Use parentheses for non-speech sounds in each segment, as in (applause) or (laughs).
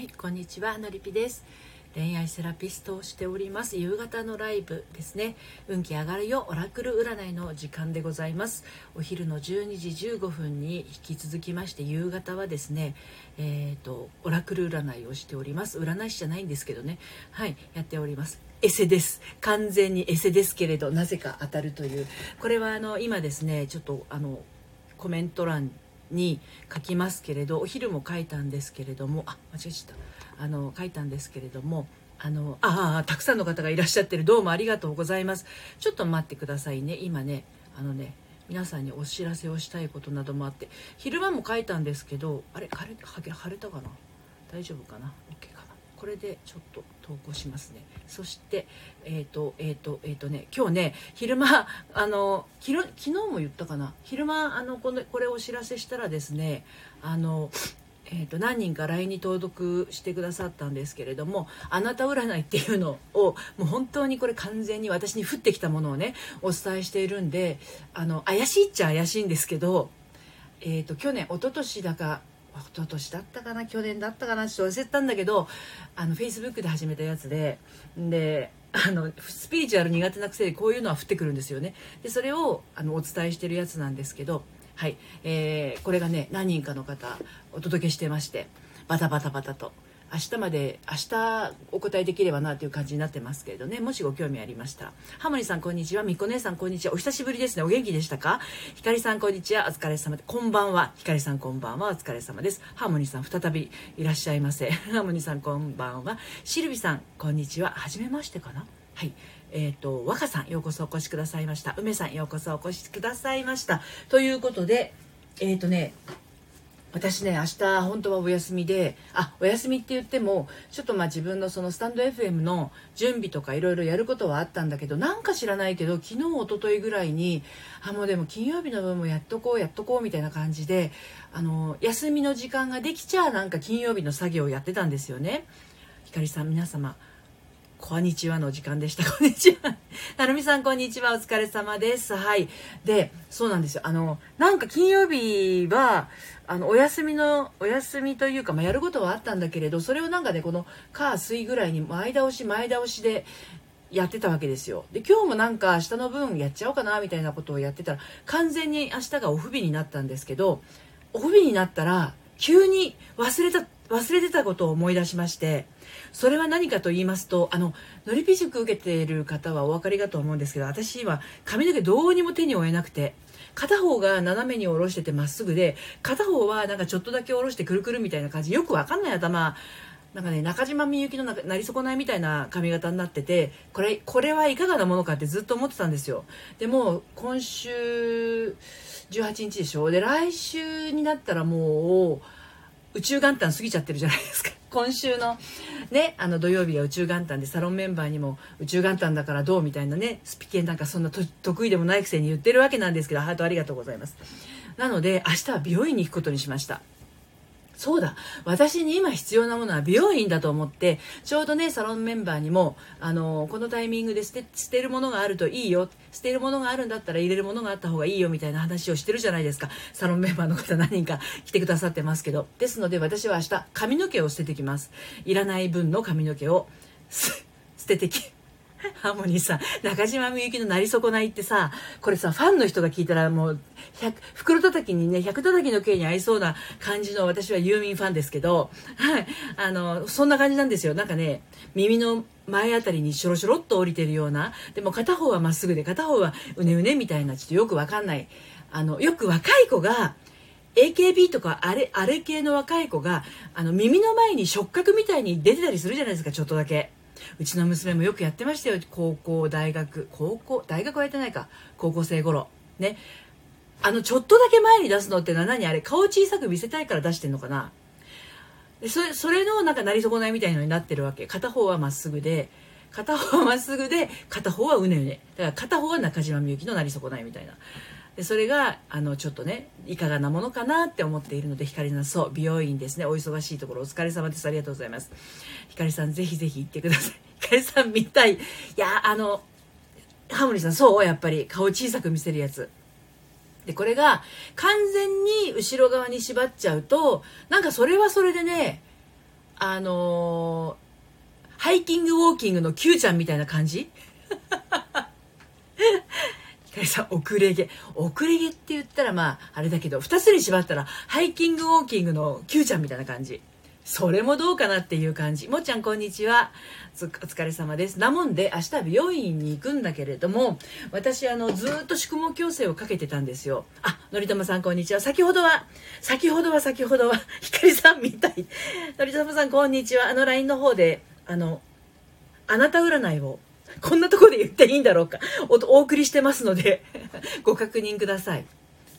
はい、こんにちは、のりぴです。恋愛セラピストをしております。夕方のライブですね。運気上がるよ、オラクル占いの時間でございます。お昼の12時15分に引き続きまして、夕方はですね、えっ、ー、と、オラクル占いをしております。占い師じゃないんですけどね。はい、やっております。エセです。完全にエセですけれど、なぜか当たるという。これはあの、今ですね、ちょっとあの、コメント欄に書きますけれどお昼も書いたんですけれどもあ間違えちゃった。あの書いたんですけれどもあのああたくさんの方がいらっしゃってる。どうもありがとうございます。ちょっと待ってくださいね。今ねあのね皆さんにお知らせをしたいことなどもあって昼間も書いたんですけどあれ晴れ晴れたかな？大丈夫かな？OK か。なこれでちょっと投稿しますね。そしてえっ、ー、とえっ、ー、とえっ、ー、とね今日ね昼間あの昨日も言ったかな。昼間あのこのこれをお知らせしたらですねあのえーと、何人か LINE に登録してくださったんですけれどもあなた占いっていうのをもう本当にこれ完全に私に降ってきたものをねお伝えしているんであの怪しいっちゃ怪しいんですけど、えーと、去年一昨年だか一昨年だったかな去年だったかなちょっと忘れたんだけどあのフェイスブックで始めたやつでであのスピリチュアル苦手なくせにこういうのは降ってくるんですよね。でそれをあのお伝えしてるやつなんですけどはい、えー、これがね何人かの方お届けしてましてバタバタバタと。明日まで明日お答えできればなという感じになってますけれどね。もしご興味ありましたら。ハモリさんこんにちは。みこ姉さんこんにちは。お久しぶりですね。お元気でしたか？ひかりさんこんにちは。お疲れ様でこんばんは。ひかりさんこんばんは。お疲れ様です。ハーモニーさん再びいらっしゃいませ。(laughs) ハーモニーさんこんばんは。シルビさんこんにちは。はじめましてかな？はい。えっ、ー、と若さんようこそお越しくださいました。梅さんようこそお越しくださいました。ということでえっ、ー、とね私ね明日本当はお休みであお休みって言ってもちょっとまあ自分のそのスタンド FM の準備とかいろいろやることはあったんだけどなんか知らないけど昨日一昨日ぐらいにあもうでも金曜日の分もやっとこうやっとこうみたいな感じであの休みの時間ができちゃなんか金曜日の作業をやってたんですよねひかりさん皆様こんにちはの時間でした。こんにちは。(laughs) なるみさん、こんにちは。お疲れ様です。はい。で、そうなんですよ。あの、なんか金曜日は、あの、お休みの、お休みというか、まあ、やることはあったんだけれど、それをなんかね、この、火、水ぐらいに前倒し、前倒しで、やってたわけですよ。で、今日もなんか明日の分やっちゃおうかな、みたいなことをやってたら、完全に明日がお不備になったんですけど、お不備になったら、急に忘れた、忘れてたことを思い出しまして、それは何かと言いますとあののりぴ塾受けている方はお分かりかと思うんですけど私は髪の毛どうにも手に負えなくて片方が斜めに下ろしててまっすぐで片方はなんかちょっとだけ下ろしてくるくるみたいな感じ。よくわかんない頭。なんかね中島みゆきのななり損ないみたいな髪型になっててこれこれはいかがなものかってずっと思ってたんですよ。でも今週18日でしょ。で来週になったらもう宇宙元旦過ぎちゃってるじゃないですか。今週のねあの土曜日は宇宙元旦でサロンメンバーにも宇宙元旦だからどうみたいなねスピケなんかそんな得意でもないくせに言ってるわけなんですけどハートありがとうございます。なので明日は美容院に行くことにしました。そうだ。私に今必要なものは美容院だと思ってちょうどねサロンメンバーにもあのこのタイミングで捨て捨てるものがあるといいよ。捨てるものがあるんだったら入れるものがあった方がいいよみたいな話をしてるじゃないですか。サロンメンバーの方何人か来てくださってますけど。ですので私は明日髪の毛を捨ててきます。いらない分の髪の毛を捨ててき (laughs) ハーモニーさん、中島みゆきのなり損ないってさ、これさ、ファンの人が聞いたらもう、袋叩きにね、百叩きの刑に合いそうな感じの私はユーミンファンですけど、はい、あの、そんな感じなんですよ。なんかね、耳の前あたりにしょろしょろっと降りてるような、でも片方はまっすぐで、片方はうねうねみたいな、ちょっとよくわかんない。あの、よく若い子が、AKB とかあれ、あれ系の若い子が、あの、耳の前に触覚みたいに出てたりするじゃないですか、ちょっとだけ。うちの娘もよくやってましたよ。高校大学。高校？大学はやってないか。高校生頃。ね。あのちょっとだけ前に出すのって何？あれ顔小さく見せたいから出してんのかな。それそれのなんかなり損ないみたいのになってるわけ。片方はまっすぐで片方はまっすぐで片方はうねうね。だから片方は中島みゆきのなり損ないみたいな。でそれがあのちょっとねいかがなものかなって思っているので光のそう美容院ですね。お忙しいところお疲れ様です。ありがとうございます。光さんぜひぜひ行ってください。(laughs) 光さん見たい。いやあのハモリさんそうやっぱり。顔小さく見せるやつ。でこれが完全に後ろ側に縛っちゃうとなんかそれはそれでねあのー、ハイキングウォーキングの Q ちゃんみたいな感じ。(laughs) ひかりさん、遅れ毛。遅れ毛って言ったらまあ、あれだけど、二つに縛ったら、ハイキングウォーキングの Q ちゃんみたいな感じ。それもどうかなっていう感じ。もっちゃんこんにちは。お疲れ様です。なもんで明日美容院に行くんだけれども、私あのずっと宿毛矯正をかけてたんですよ。あ、のりたまさんこんにちは。先ほどは、先ほどは先ほどは、ひかりさんみたい。のりたまさんこんにちは。あの LINE の方で、あの、あなた占いを、こんなとこで言っていいんだろうか。おお送りしてますので (laughs) ご確認ください。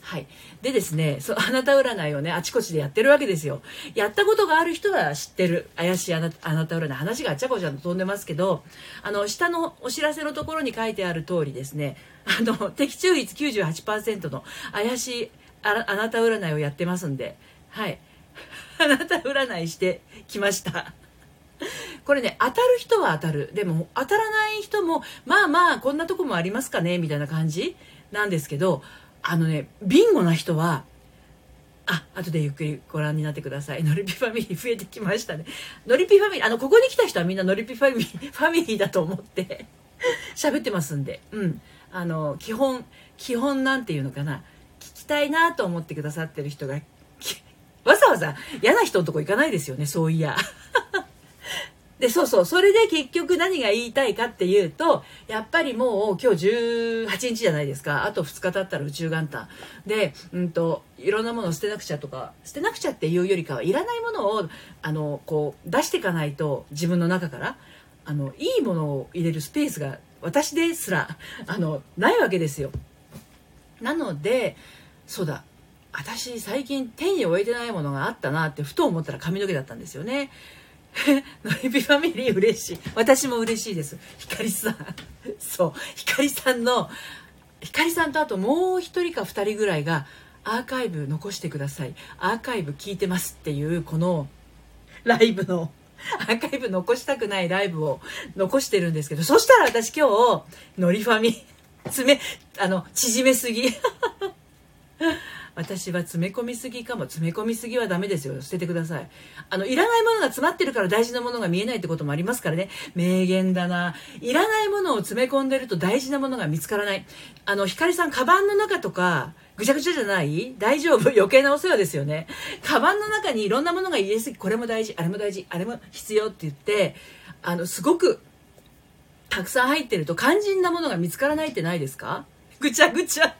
はい。でですね、そうあなた占いをね、あちこちでやってるわけですよ。やったことがある人は知ってる。怪しいあなあなた占い。話があちゃこちゃと飛んでますけど、あの、下のお知らせのところに書いてある通りですね、あの、的中率98%の怪しいああなた占いをやってますんで、はい。(laughs) あなた占いしてきました。(laughs) これね、当たる人は当たる。でも、当たらない人も、まあまあ、こんなとこもありますかね、みたいな感じなんですけど、あのねビンゴな人はあ後でゆっくりご覧になってください。(laughs) ノリピファミリー増えてきましたね。ノリピファミリーあのここに来た人はみんなノリピファミリー (laughs) ファミリーだと思って喋ってますんで。うん。あの基本基本なんていうのかな。聞きたいなと思ってくださってる人がわざわざ嫌な人のとこ行かないですよねそういや。で、そうそう、それで結局何が言いたいかっていうと、やっぱりもう今日18日じゃないですか。あと2日経ったら宇宙元旦。で、うんと、いろんなものを捨てなくちゃとか、捨てなくちゃっていうよりかは、いらないものを、あの、こう、出していかないと、自分の中から、あの、いいものを入れるスペースが、私ですら、あの、ないわけですよ。なので、そうだ、私最近手に置いてないものがあったなってふと思ったら髪の毛だったんですよね。(laughs) ノリピファミリー嬉しい。私も嬉しいです。ひかりさん。そう。ひかりさんの、ひかりさんとあともう一人か二人ぐらいがアーカイブ残してください。アーカイブ聞いてますっていう、このライブの、アーカイブ残したくないライブを残してるんですけど、そしたら私今日、ノリファミ、爪、あの、縮めすぎ。私は詰め込みすぎかも。詰め込みすぎはダメですよ。捨ててください。あのいらないものが詰まってるから大事なものが見えないってこともありますからね。名言だな。いらないものを詰め込んでると大事なものが見つからない。あの光さんカバンの中とかぐちゃぐちゃじゃない？大丈夫？余計なお世話ですよね。カバンの中にいろんなものが入れすぎこれも大事あれも大事あれも必要って言ってあのすごくたくさん入ってると肝心なものが見つからないってないですか？ぐちゃぐちゃ。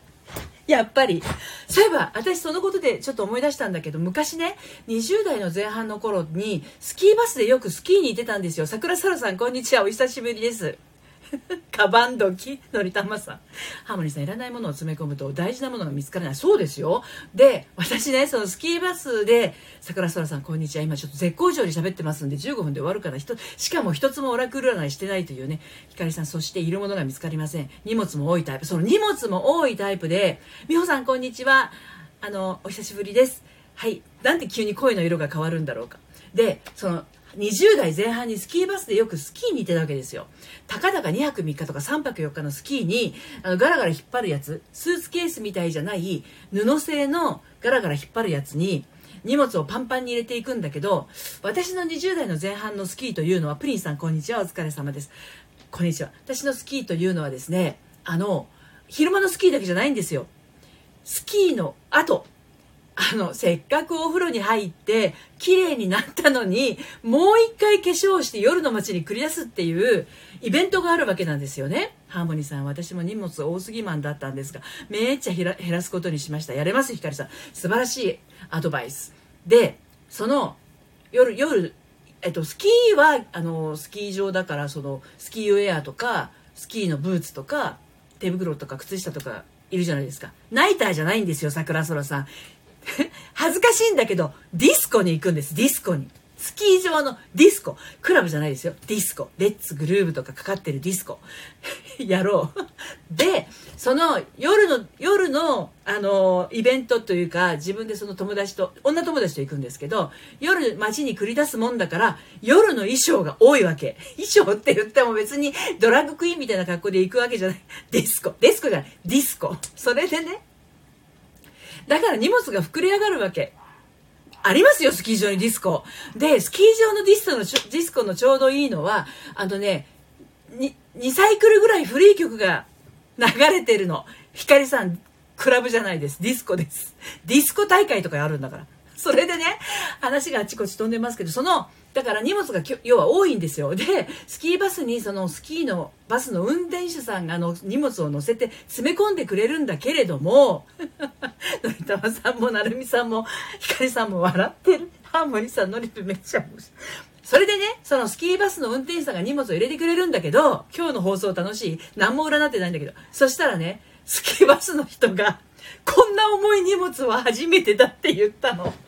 やっぱり。そういえば、私そのことでちょっと思い出したんだけど、昔ね、20代の前半の頃に、スキーバスでよくスキーに行ってたんですよ。桜沙羅さん、こんにちは。お久しぶりです。カバン時のりたまさん。ハーモニーさん、いらないものを詰め込むと大事なものが見つからない。そうですよ。で、私ね、そのスキーバスで、桜空さん、こんにちは。今ちょっと絶好調に喋ってますんで、15分で終わるから、しかも一つもオラクル占いしてないというね、ひかりさん、そしているものが見つかりません。荷物も多いタイプ。その荷物も多いタイプで、美穂さん、こんにちは。あの、お久しぶりです。はい。なんで急に声の色が変わるんだろうか。で、その、20代前半にスキーバスでよくスキーに行ってたわけですよ。たかだか2泊3日とか3泊4日のスキーに、あの、ガラガラ引っ張るやつ、スーツケースみたいじゃない布製のガラガラ引っ張るやつに、荷物をパンパンに入れていくんだけど、私の20代の前半のスキーというのは、プリンさんこんにちは、お疲れ様です。こんにちは。私のスキーというのはですね、あの、昼間のスキーだけじゃないんですよ。スキーの後、あの、せっかくお風呂に入って、綺麗になったのに、もう一回化粧して夜の街に繰り出すっていうイベントがあるわけなんですよね。ハーモニーさん、私も荷物多すぎマンだったんですが、めっちゃ減らすことにしました。やれます、ひかりさん。素晴らしいアドバイス。で、その、夜、夜、えっと、スキーは、あの、スキー場だから、その、スキーウェアとか、スキーのブーツとか、手袋とか靴下とかいるじゃないですか。ナイターじゃないんですよ、桜空さん。(laughs) 恥ずかしいんだけど、ディスコに行くんです、ディスコに。スキー場のディスコ。クラブじゃないですよ。ディスコ。 Let's Groove とかかかってるディスコ。(laughs) やろう。(laughs) で、その夜の、夜の、あの、イベントというか、自分でその友達と、女友達と行くんですけど、夜街に繰り出すもんだから、夜の衣装が多いわけ。衣装って言っても別にドラッグクイーンみたいな格好で行くわけじゃない。ディスコ。ディスコじゃない。ディスコ。それでね、だから荷物が膨れ上がるわけ。ありますよ、スキー場にディスコ。で、スキー場のディスコの、ディスコのちょうどいいのは、あのね、2, 2サイクルぐらい古い曲が流れてるの。ひかりさん、クラブじゃないです。ディスコです。ディスコ大会とかあるんだから。(laughs) それでね、話があちこち飛んでますけど、その、だから荷物が要は多いんですよ。で、スキーバスにそのスキーのバスの運転手さんがの荷物を乗せて詰め込んでくれるんだけれども、(laughs) のりたまさんもなるみさんもひかりさんも笑ってる。ハーモニーさんのりぴめっちゃ面白い。それでね、そのスキーバスの運転手さんが荷物を入れてくれるんだけど、今日の放送楽しい。何も占ってないんだけど。そしたらね、スキーバスの人が、こんな重い荷物は初めてだって言ったの。(laughs)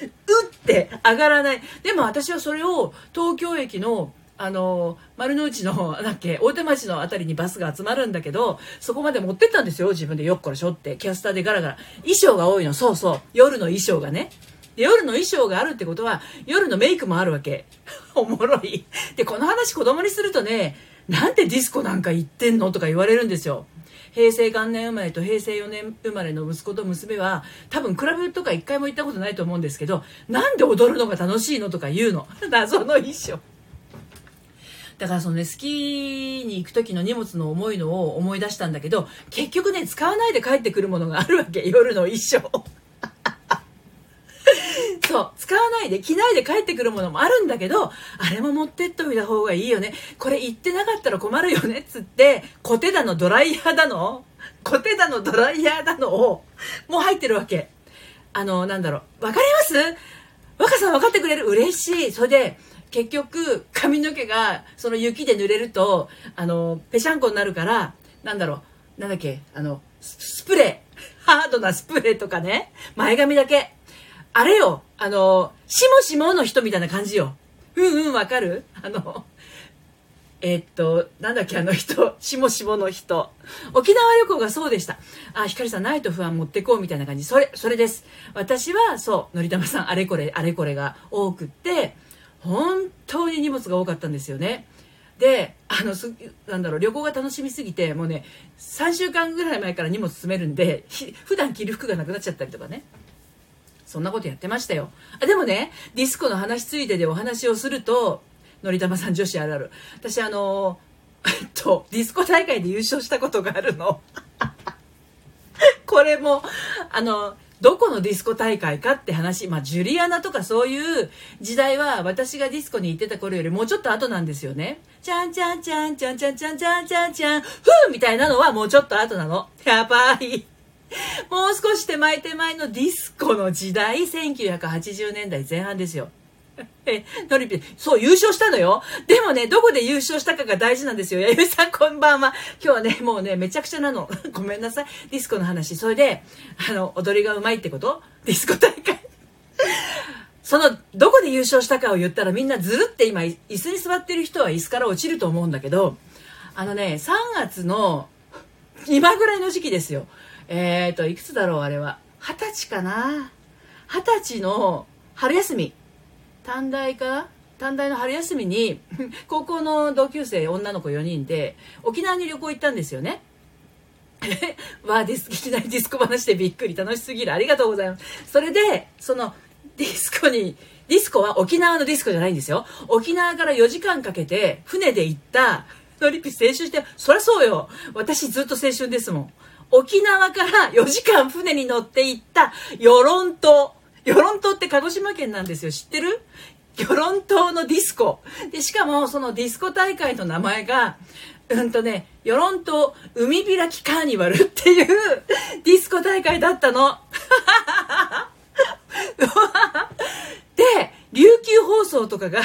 うって上がらない。でも私はそれを東京駅のあの丸の内のだっけ大手町の辺りにバスが集まるんだけどそこまで持ってったんですよ自分で。よっこらしょって。キャスターでガラガラ。衣装が多いの。そうそう。夜の衣装がね。夜の衣装があるってことは夜のメイクもあるわけ。(laughs) おもろい。でこの話子供にするとねなんでディスコなんか行ってんのとか言われるんですよ。平成元年生まれと平成4年生まれの息子と娘は多分クラブとか一回も行ったことないと思うんですけどなんで踊るのが楽しいのとか言うの。(laughs) 謎の衣装。だからそのねスキーに行く時の荷物の重いのを思い出したんだけど結局ね使わないで帰ってくるものがあるわけ。夜の衣装。う。使わないで着ないで帰ってくるものもあるんだけどあれも持ってっといた方がいいよね。これ言ってなかったら困るよねっつってコテだのドライヤーだのコテだのドライヤーだのをもう入ってるわけ。あのなんだろう。分かります？若さん分かってくれる？嬉しい。それで結局髪の毛がその雪で濡れるとあのぺしゃんこになるからなんだろう。なんだっけ？あのスプレー。ハードなスプレーとかね。前髪だけ。あれよ、あの、しもしもの人みたいな感じよ。うんうん、わかる？あの、え、っと、なんだっけ、あの人、しもしもの人。沖縄旅行がそうでした。あ、ひかりさん、ないと不安持ってこうみたいな感じ。それ、それです。私は、そう、のりたまさん、あれこれ、あれこれが多くって、本当に荷物が多かったんですよね。で、あの、す、なんだろう、旅行が楽しみすぎて、もうね、3週間ぐらい前から荷物詰めるんで、普段着る服がなくなっちゃったりとかね。そんなことやってましたよ。あでもね、ディスコの話ついででお話をすると、のりたまさん女子あるある。私あの、えっと、ディスコ大会で優勝したことがあるの。これも、あの、どこのディスコ大会かって話、まあ、ジュリアナとかそういう時代は私がディスコに行ってた頃よりもうちょっと後なんですよね。ちゃんちゃんちゃんちゃんちゃんちゃんちゃんちゃんちゃん、ふーみたいなのはもうちょっと後なの。やばい。(laughs) もう少し手前手前のディスコの時代、1980年代前半ですよ。え、ノリピそう、優勝したのよ。でもね、どこで優勝したかが大事なんですよ。やゆさん、こんばんは。今日はね、もうね、めちゃくちゃなの。(laughs) ごめんなさい。ディスコの話。それで、あの、踊りがうまいってこと？ディスコ大会。その、どこで優勝したかを言ったらみんなずるって今、椅子に座ってる人は椅子から落ちると思うんだけど、あのね、3月の今ぐらいの時期ですよ。えっ、ー、と、いくつだろう、あれは。二十歳かな二十歳の春休み。短大か？短大の春休みに、(laughs) 高校の同級生女の子4人で、沖縄に旅行行ったんですよね。(laughs) わあ、ディス、いきなりディスコ話でびっくり。楽しすぎる。ありがとうございます。それで、その、ディスコに、ディスコは沖縄のディスコじゃないんですよ。沖縄から4時間かけて、船で行った、ノリピ青春して、そりゃそうよ。私ずっと青春ですもん。沖縄から4時間船に乗って行った与論島。与論島って鹿児島県なんですよ。知ってる？与論島のディスコ。で、しかもそのディスコ大会の名前が、うんとね、与論島海開きカーニバルっていうディスコ大会だったの。で、琉球放送とかが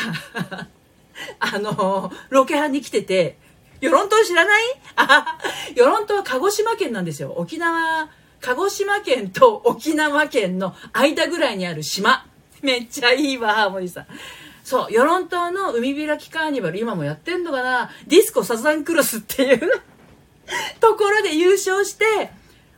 あの、ロケハンに来てて、与論島知らない？あ、与論島は鹿児島県なんですよ。沖縄、鹿児島県と沖縄県の間ぐらいにある島。めっちゃいいわ、ハーモニーさん。そう、与論島の海開きカーニバル、今もやってんのかな？ディスコサザンクロスっていう (laughs) ところで優勝して、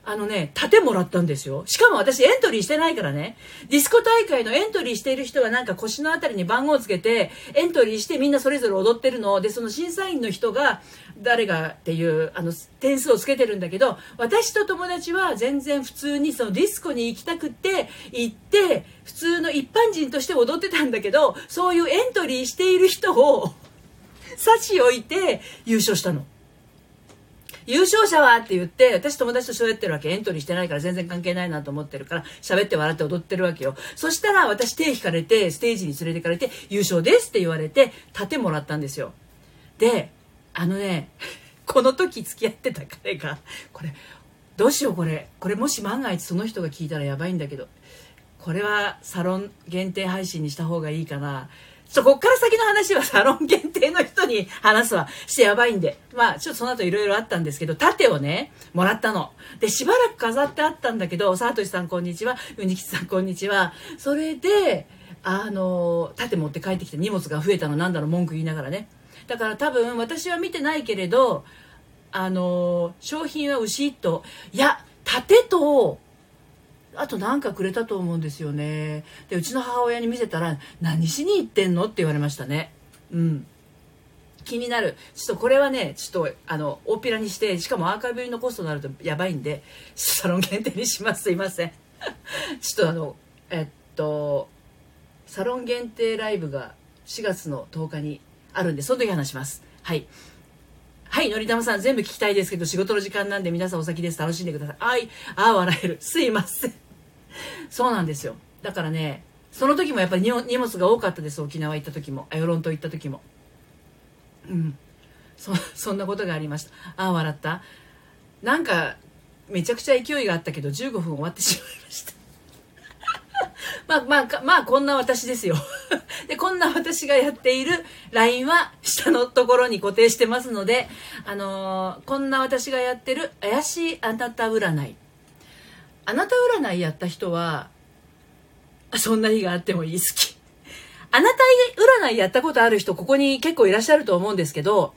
あのね、盾もらったんですよ。しかも私エントリーしてないからね。ディスコ大会のエントリーしている人はなんか腰のあたりに番号をつけて、エントリーしてみんなそれぞれ踊ってるの。で、その審査員の人が誰がっていう、あの、点数をつけてるんだけど、私と友達は全然普通にそのディスコに行きたくって行って、普通の一般人として踊ってたんだけど、そういうエントリーしている人を (laughs) 差し置いて優勝したの。優勝者はって言って、私友達と喋ってるわけ。エントリーしてないから全然関係ないなと思ってるから、喋って笑って踊ってるわけよ。そしたら私手引かれて、ステージに連れてかれて、優勝ですって言われて、盾もらったんですよ。で、あのね、この時付き合ってた彼が、これ、どうしようこれ。これもし万が一その人が聞いたらやばいんだけど、これはサロン限定配信にした方がいいかな。ちょ、こっから先の話はサロン限定の人に話すわ。してやばいんで。まあ、ちょっとその後いろいろあったんですけど、盾をね、もらったの。で、しばらく飾ってあったんだけど、さとしさんこんにちは、うにきちさんこんにちは。それで、あの、盾持って帰ってきて荷物が増えたのなんだろう、文句言いながらね。だから多分、私は見てないけれど、あの、商品は牛一頭。いや、盾と、あと何かくれたと思うんですよねでうちの母親に見せたら「何しに行ってんの?」って言われましたねうん気になるちょっとこれはねちょっとあの大っぴらにしてしかもアーカイブ入りのコストになるとやばいんでサロン限定にしますすいませんちょっとあのえっとサロン限定ライブが4月の10日にあるんでその時話しますはいはい、のりたまさん、全部聞きたいですけど、仕事の時間なんで皆さんお先です。楽しんでください。あい、あ、笑える。すいません。そうなんですよ。だからねその時もやっぱり荷物が多かったです沖縄行った時もあ与論島行った時も。うん。そそんなことがありました。ああ笑った。なんかめちゃくちゃ勢いがあったけど15分終わってしまいました。(laughs) まあまあまあこんな私ですよ。(laughs) でこんな私がやっている LINE は下のところに固定してますのであのー、こんな私がやってる怪しいあなた占い。あなた占いやった人は、そんな日があってもいい好き。あなた占いやったことある人、ここに結構いらっしゃると思うんですけど、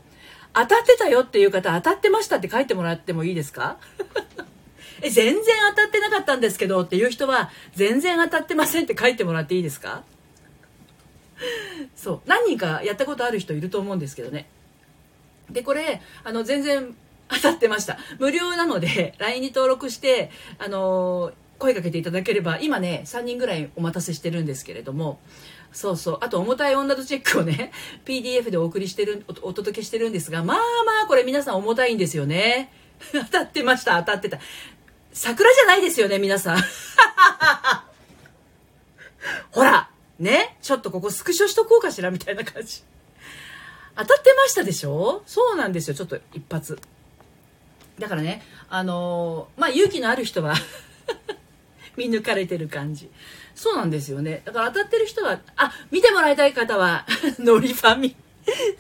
当たってたよっていう方、当たってましたって書いてもらってもいいですか？(laughs) え、全然当たってなかったんですけどっていう人は、全然当たってませんって書いてもらっていいですか？そう。何人かやったことある人いると思うんですけどね。で、これ、あの、全然当たってました。無料なので、(laughs) LINE に登録して、あの、声かけていただければ、今ね、3人ぐらいお待たせしてるんですけれども、そうそう。あと、重たい女とチェックをね、(laughs) PDF でお送りしてる、お届けしてるんですが、まあまあ、これ皆さん重たいんですよね。(laughs) 当たってました、当たってた。桜じゃないですよね、皆さん。ほら、ね、ちょっとここスクショしとこうかしら、みたいな感じ。当たってましたでしょ？そうなんですよ、ちょっと一発。だからね、あのー、まあ、勇気のある人は (laughs) 見抜かれてる感じ。そうなんですよね。だから当たってる人は、あ、見てもらいたい方は、ノリファミ。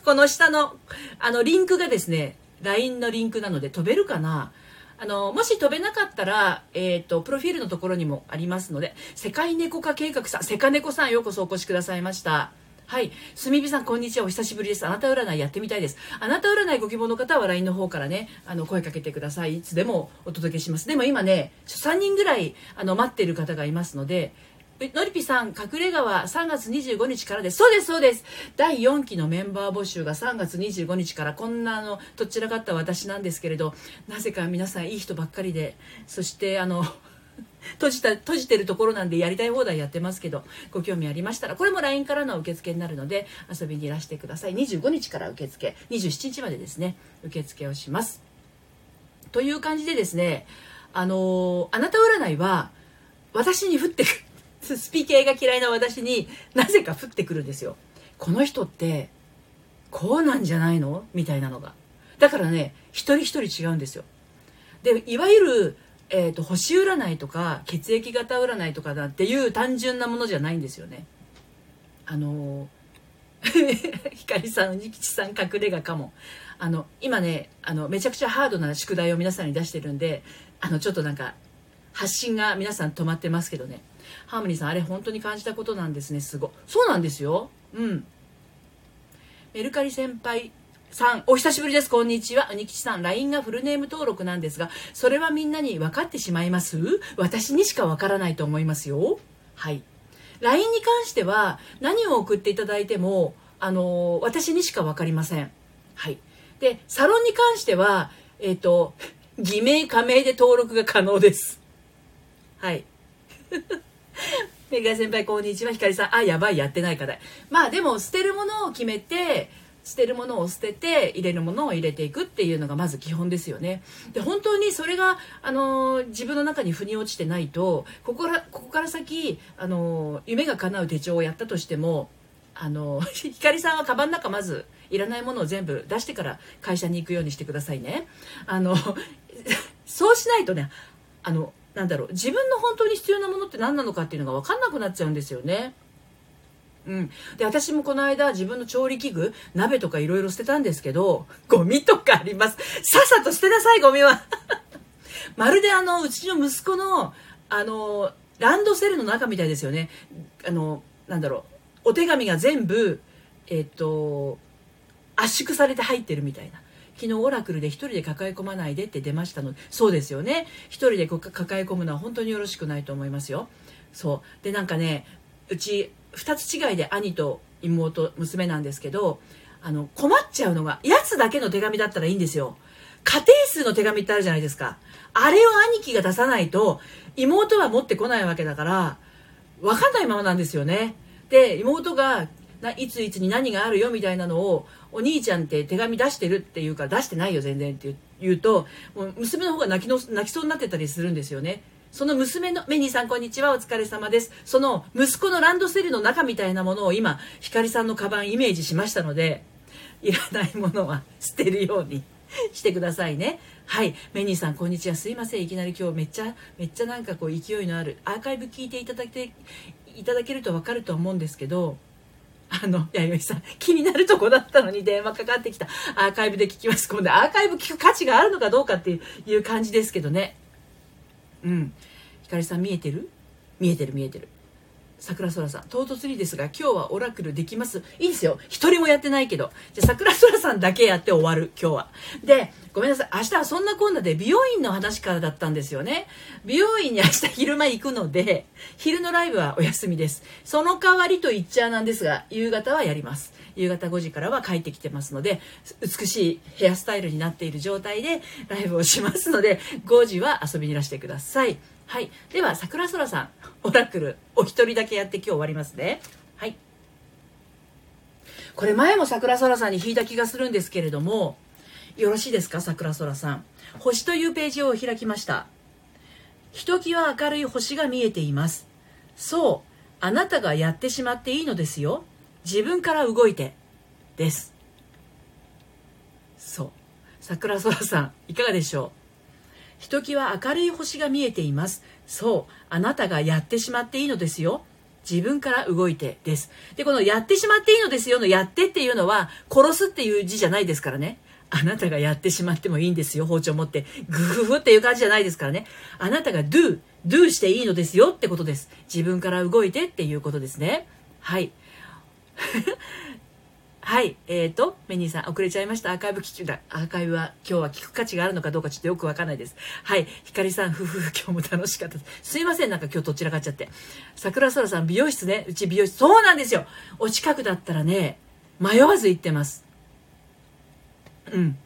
この下の、あの、リンクがですね、LINE のリンクなので飛べるかなあの、もし飛べなかったら、えっ、ー、と、プロフィールのところにもありますので、世界猫化計画さん、セカネコさんようこそお越しくださいました。はい。すみびさん、こんにちは。お久しぶりです。あなた占いやってみたいです。あなた占いご希望の方は LINE の方からね、あの、声かけてください。いつでもお届けします。でも今ね、3人ぐらい、あの、待ってる方がいますので、のりぴさん、隠れ川3月25日からです。そうです、そうです。第4期のメンバー募集が3月25日から、こんなあの、どちらかった私なんですけれど、なぜか皆さんいい人ばっかりで、そしてあの、閉じた閉じてるところなんでやりたい放題やってますけどご興味ありましたらこれも LINE からの受付になるので遊びにいらしてください。25日から受付。27日までですね受付をします。という感じでですねあのあなた占いは私に降ってくる。スピ系が嫌いな私になぜか降ってくるんですよ。この人ってこうなんじゃないの？みたいなのが。だからね一人一人違うんですよ。でいわゆるえーと、星占いとか血液型占いとかだっていう単純なものじゃないんですよね。あの (laughs) 光さん、にきちさん、隠れ家かも。あの、今ね、あの、めちゃくちゃハードな宿題を皆さんに出してるんで、あの、ちょっとなんか、発信が皆さん止まってますけどね。ハーモニーさん、あれ本当に感じたことなんですね、すご。そうなんですよ。うん。メルカリ先輩、さん、お久しぶりです。こんにちは。うにきちさん、LINE がフルネーム登録なんですが、それはみんなに分かってしまいます？私にしか分からないと思いますよ。はい。LINE に関しては、何を送っていただいても、あの、私にしか分かりません。はい。で、サロンに関しては、えっ、ー、と、偽名、加盟で登録が可能です。はい。メガ先輩、こんにちは。ひかりさん、あ、やばい、やってない課題。まあでも、捨てるものを決めて、捨てるものを捨てて入れるものを入れていくっていうのがまず基本ですよね。で本当にそれが、あの自分の中に腑に落ちてないとここからここから先、あの夢が叶う手帳をやったとしてもあのひかりさんはカバンの中まずいらないものを全部出してから会社に行くようにしてくださいね。あの (laughs) そうしないとねあのなんだろう自分の本当に必要なものって何なのかっていうのが分かんなくなっちゃうんですよね。うん、で私もこの間自分の調理器具鍋とかいろいろ捨てたんですけどゴミとかあります。さっさと捨てなさいゴミは。(laughs) まるであのうちの息子のあのランドセルの中みたいですよね。あのなんだろう。お手紙が全部えっ、と圧縮されて入ってるみたいな。昨日オラクルで1人で抱え込まないでって出ましたの。でそうですよね。1人で抱え込むのは本当によろしくないと思いますよ。そう。でなんかねうち2つ違いで兄と妹娘なんですけどあの困っちゃうのがやつだけの手紙だったらいいんですよ。家庭数の手紙ってあるじゃないですか。あれを兄貴が出さないと妹は持ってこないわけだから分かんないままなんですよね。で妹がいついつに何があるよみたいなのをお兄ちゃんって手紙出してるっていうか出してないよ全然って言うともう娘の方が泣きの泣きそうになってたりするんですよね。その娘の、メニーさんこんにちは、お疲れ様です。その息子のランドセルの中みたいなものを今、ひかりさんのカバンイメージしましたので、いらないものは捨てるように (laughs) してくださいね。はい。メニーさん、こんにちは。すいません。いきなり今日めっちゃ、めっちゃなんかこう勢いのある、アーカイブ聞いていただけ、いただけるとわかると思うんですけど、あの、弥生さん、気になるとこだったのに電話かかってきた。アーカイブで聞きます。今度アーカイブ聞く価値があるのかどうかっていう感じですけどね。うん。ひかりさん見えてる？見えてる見えてる。桜空さん、唐突にですが、今日はオラクルできますいいですよ。一人もやってないけど。じゃあ、桜空さんだけやって終わる、今日は。で、ごめんなさい。明日はそんなこんなで美容院の話からだったんですよね。美容院に明日昼間行くので、昼のライブはお休みです。その代わりと言っちゃなんですが、夕方はやります。夕方5時からは帰ってきてますので、美しいヘアスタイルになっている状態でライブをしますので、5時は遊びにいらしてください。はい。では、桜空さん、オラクル、お一人だけやって今日終わりますね。はい。これ前も桜空さんに引いた気がするんですけれども、よろしいですか？桜空さん。星というページを開きました。ひときわ明るい星が見えています。そう、あなたがやってしまっていいのですよ。自分から動いて。です。そう。桜空さん、いかがでしょう？ひときわ明るい星が見えています。そう、あなたがやってしまっていいのですよ。自分から動いてです。で、このやってしまっていいのですよのやってっていうのは、殺すっていう字じゃないですからね。あなたがやってしまってもいいんですよ、包丁持って。グフフっていう感じじゃないですからね。あなたが do、do していいのですよってことです。自分から動いてっていうことですね。はい。(laughs) はい。えっ、ー、と、メニーさん、遅れちゃいました。アーカイブ聞き、アーカイブは今日は聞く価値があるのかどうかちょっとよくわかんないです。はい。ひかりさん、ふふ、今日も楽しかったです。すいません、なんか今日どちらかっちゃって。桜空さん、美容室ね。うち美容室。そうなんですよ。お近くだったらね、迷わず行ってます。うん。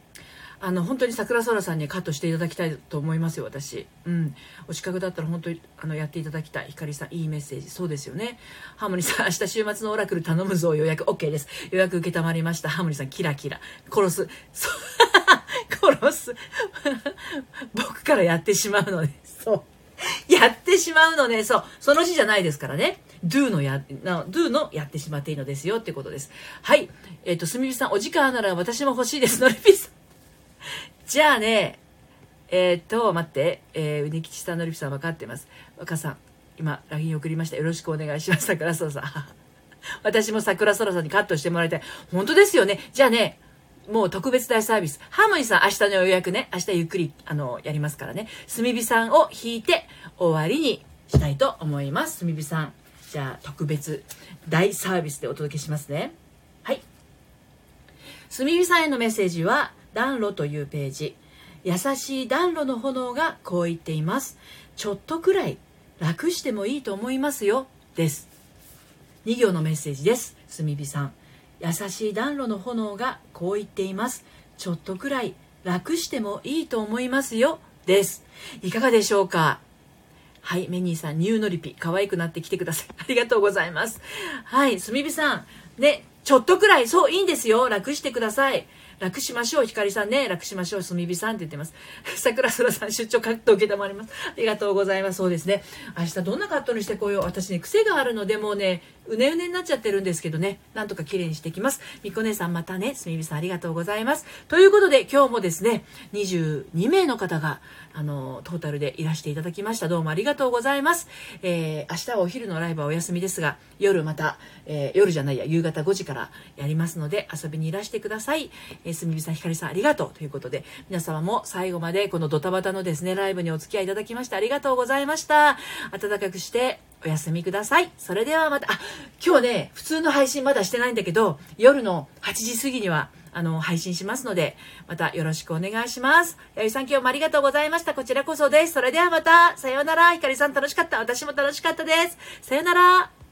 あの本当に桜空さんにカットしていただきたいと思いますよ私。うん。お近くだったら本当にあのやっていただきたい。ひかりさんいいメッセージ。そうですよね。ハーモニーさん (laughs) 明日週末のオラクル頼むぞ予約。OK です。予約受けたまりました。ハーモニーさんキラキラ。殺す。(laughs) 殺す。(laughs) 僕からやってしまうのね。そう。やってしまうのね。そう。その字じゃないですからね。do のや、do のやってしまっていいのですよってことです。はい。えっ、ー、と、すみびさん、お時間なら私も欲しいです。のりぴさん。じゃあね、えー、っと、待って、えー、うねきちさんのりぴさん分かってます。若さん、今、LINE 送りました。よろしくお願いします。桜空さん。(laughs) 私も桜空さんにカットしてもらいたい。本当ですよね。じゃあね、もう特別大サービス。ハーモニーさん、明日の予約ね、明日ゆっくり、あの、やりますからね。炭火さんを引いて終わりにしたいと思います。炭火さん。じゃあ、特別大サービスでお届けしますね。すみびさんへのメッセージは暖炉というページ優しい暖炉の炎がこう言っていますちょっとくらい楽してもいいと思いますよです。2行のメッセージです。すみびさん優しい暖炉の炎がこう言っていますちょっとくらい楽してもいいと思いますよです。いかがでしょうか？はい、メニーさん、ニューノリピ、可愛くなってきてください。(laughs) ありがとうございます。はい、すみびさん、ね、ちょっとくらい、そう、いいんですよ。楽してください。楽しましょう。ひかりさんね、楽しましょう。すみびさんって言ってます。(laughs) 桜空さん、出張カット受けたまります。ありがとうございます。そうですね。明日どんなカットにしてこよう。私ね、癖があるので、もうね、うねうねになっちゃってるんですけどね、なんとか綺麗にしていきます。みこ姉さんまたね、すみびさんありがとうございます。ということで、今日もですね、22名の方が、あの、トータルでいらしていただきました。どうもありがとうございます。えー、明日はお昼のライブはお休みですが、夜また、えー、夜じゃないや、夕方5時からやりますので、遊びにいらしてください。えー、すみびさん、ひかりさんありがとうということで、皆様も最後までこのドタバタのですね、ライブにお付き合いいただきましてありがとうございました。暖かくしてお休みください。それではまた、あ、今日ね、普通の配信まだしてないんだけど、夜の8時過ぎには、あの、配信しますので、またよろしくお願いします。やゆさん今日もありがとうございました。こちらこそです。それではまた、さようなら。ひかりさん楽しかった。私も楽しかったです。さようなら。